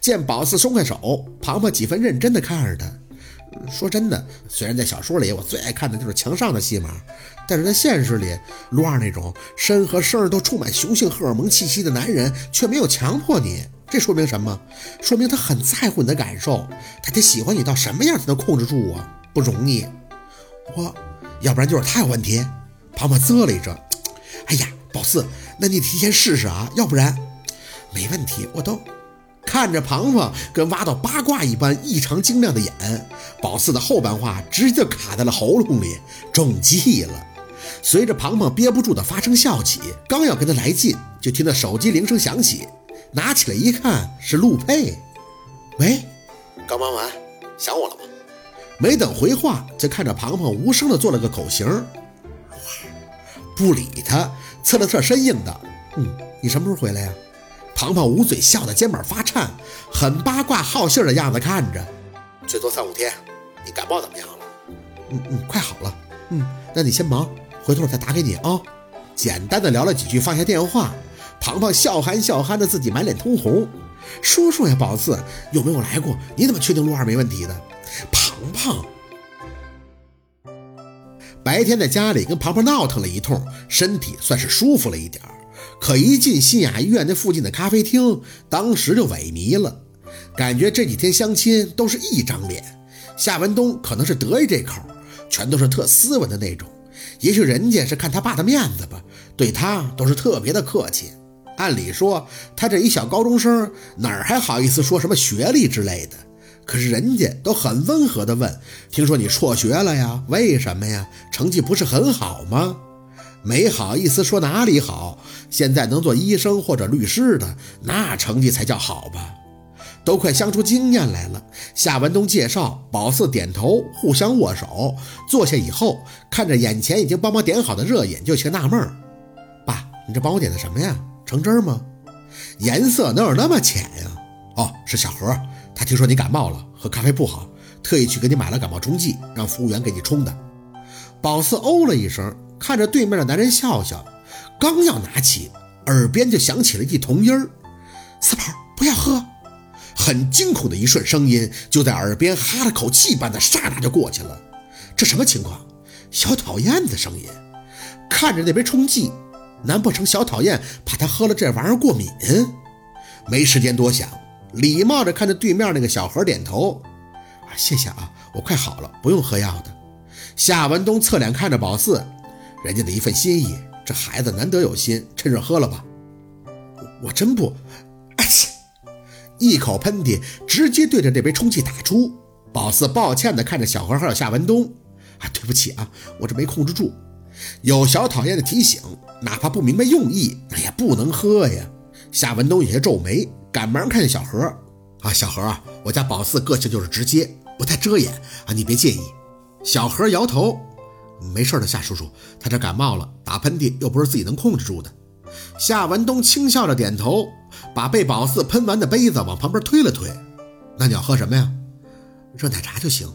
见宝四松开手，庞庞几分认真地看着他。说真的，虽然在小说里我最爱看的就是墙上的戏码，但是在现实里，陆二那种身和声都充满雄性荷尔蒙气息的男人却没有强迫你，这说明什么？说明他很在乎你的感受，他得喜欢你到什么样才能控制住我？不容易。我，要不然就是他有问题。庞庞啧了一声，哎呀，宝四，那你提前试试啊，要不然没问题，我都。看着庞庞跟挖到八卦一般异常精亮的眼，宝四的后半话直接卡在了喉咙里，中计了。随着庞庞憋不住的发声笑起，刚要跟他来劲，就听到手机铃声响起，拿起来一看是陆佩。喂，刚忙完，想我了吗？没等回话，就看着庞庞无声的做了个口型，不理他，侧了侧身应道：“嗯，你什么时候回来呀？”庞庞捂嘴笑得肩膀发颤，很八卦好信的样子看着，最多三五天。你感冒怎么样了？嗯嗯，快好了。嗯，那你先忙，回头我再打给你啊。简单的聊了几句，放下电话。庞庞笑憨笑憨的，自己满脸通红。叔叔呀，宝四有没有来过？你怎么确定陆二没问题的？庞庞白天在家里跟庞庞闹腾了一通，身体算是舒服了一点儿。可一进新雅医院那附近的咖啡厅，当时就萎靡了，感觉这几天相亲都是一张脸。夏文东可能是得意这口，全都是特斯文的那种。也许人家是看他爸的面子吧，对他都是特别的客气。按理说他这一小高中生，哪儿还好意思说什么学历之类的？可是人家都很温和的问：“听说你辍学了呀？为什么呀？成绩不是很好吗？”没好意思说哪里好，现在能做医生或者律师的，那成绩才叫好吧？都快相出经验来了。夏文东介绍，宝四点头，互相握手，坐下以后，看着眼前已经帮忙点好的热饮，就有些纳闷儿：“爸，你这帮我点的什么呀？橙汁吗？颜色哪有那么浅呀？哦，是小何，他听说你感冒了，喝咖啡不好，特意去给你买了感冒冲剂，让服务员给你冲的。”宝四哦了一声。看着对面的男人笑笑，刚要拿起，耳边就响起了一童音儿：“四宝，不要喝。”很惊恐的一瞬，声音就在耳边哈了口气般的刹那就过去了。这什么情况？小讨厌的声音。看着那杯冲剂，难不成小讨厌怕他喝了这玩意儿过敏？没时间多想，礼貌着看着对面那个小何点头：“啊，谢谢啊，我快好了，不用喝药的。”夏文东侧脸看着宝四。人家的一份心意，这孩子难得有心，趁热喝了吧。我真不，哎！一口喷嚏直接对着这杯充气打出。宝四抱歉地看着小何还有夏文东，啊，对不起啊，我这没控制住。有小讨厌的提醒，哪怕不明白用意，那也不能喝呀。夏文东有些皱眉，赶忙看见小何，啊，小何啊，我家宝四个性就是直接，不太遮掩啊，你别介意。小何摇头。没事的，夏叔叔，他这感冒了，打喷嚏又不是自己能控制住的。夏文东轻笑着点头，把被宝四喷完的杯子往旁边推了推。那你要喝什么呀？热奶茶就行。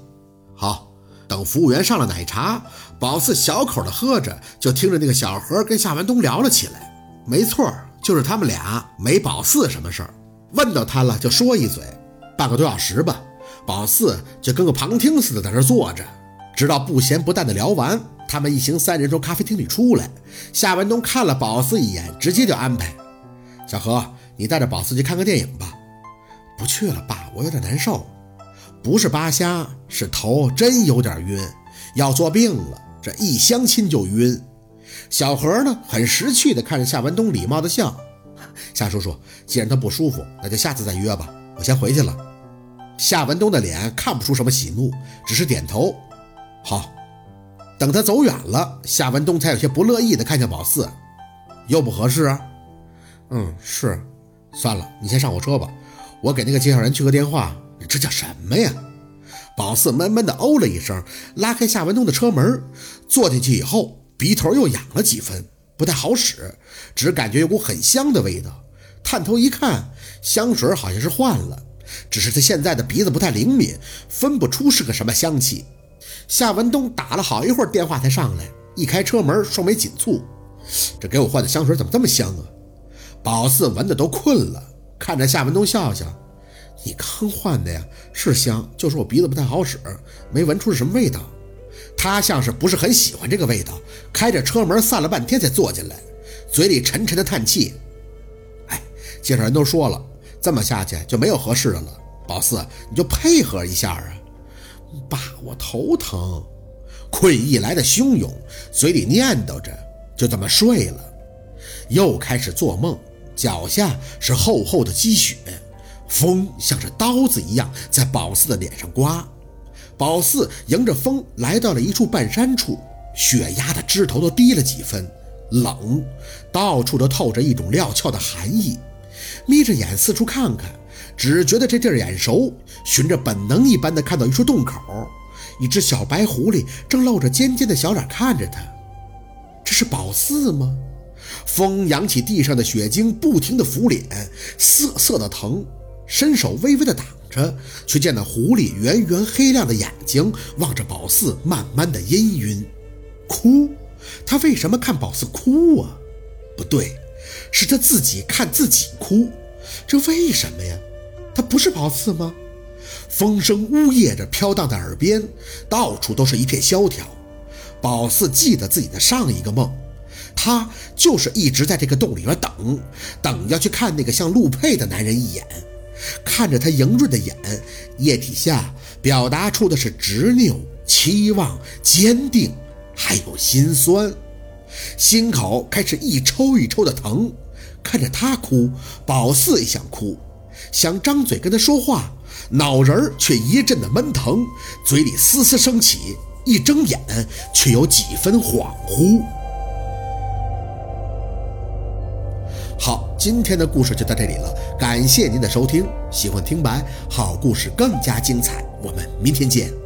好，等服务员上了奶茶，宝四小口的喝着，就听着那个小何跟夏文东聊了起来。没错，就是他们俩，没宝四什么事儿。问到他了就说一嘴，半个多小时吧。宝四就跟个旁听似的在那坐着。直到不咸不淡的聊完，他们一行三人从咖啡厅里出来。夏文东看了宝四一眼，直接就安排：“小何，你带着宝四去看个电影吧。”“不去了，爸，我有点难受。”“不是扒瞎，是头真有点晕，要做病了。这一相亲就晕。”小何呢，很识趣的看着夏文东，礼貌的笑：“夏叔叔，既然他不舒服，那就下次再约吧。我先回去了。”夏文东的脸看不出什么喜怒，只是点头。好，等他走远了，夏文东才有些不乐意的看向宝四，又不合适啊？嗯，是，算了，你先上我车吧，我给那个介绍人去个电话。这叫什么呀？宝四闷闷的哦了一声，拉开夏文东的车门，坐进去以后，鼻头又痒了几分，不太好使，只感觉有股很香的味道。探头一看，香水好像是换了，只是他现在的鼻子不太灵敏，分不出是个什么香气。夏文东打了好一会儿电话才上来，一开车门，双眉紧蹙。这给我换的香水怎么这么香啊？宝四闻的都困了，看着夏文东笑笑：“你刚换的呀，是香，就是我鼻子不太好使，没闻出是什么味道。他像是不是很喜欢这个味道，开着车门散了半天才坐进来，嘴里沉沉的叹气。哎，介绍人都说了，这么下去就没有合适的了。宝四，你就配合一下啊！爸，我头疼。困意来的汹涌，嘴里念叨着，就这么睡了。又开始做梦，脚下是厚厚的积雪，风像是刀子一样在宝四的脸上刮。宝四迎着风来到了一处半山处，雪压的枝头都低了几分，冷，到处都透着一种料峭的寒意。眯着眼四处看看，只觉得这地儿眼熟，循着本能一般的看到一处洞口，一只小白狐狸正露着尖尖的小脸看着他。这是宝四吗？风扬起地上的雪晶，不停的拂脸，瑟瑟的疼，伸手微微的挡着，却见那狐狸圆圆黑亮的眼睛望着宝四，慢慢的氤氲。哭？他为什么看宝四哭啊？不对，是他自己看自己哭。这为什么呀？他不是宝四吗？风声呜咽着飘荡在耳边，到处都是一片萧条。宝四记得自己的上一个梦。他就是一直在这个洞里边等，等要去看那个像陆佩的男人一眼，看着他莹润的眼，液体下表达出的是执拗、期望、坚定，还有心酸，心口开始一抽一抽的疼。看着他哭，宝四也想哭，想张嘴跟他说话，脑仁却一阵的闷疼，嘴里嘶嘶声起，一睁眼却有几分恍惚。好，今天的故事就到这里了，感谢您的收听。喜欢听白好故事更加精彩，我们明天见。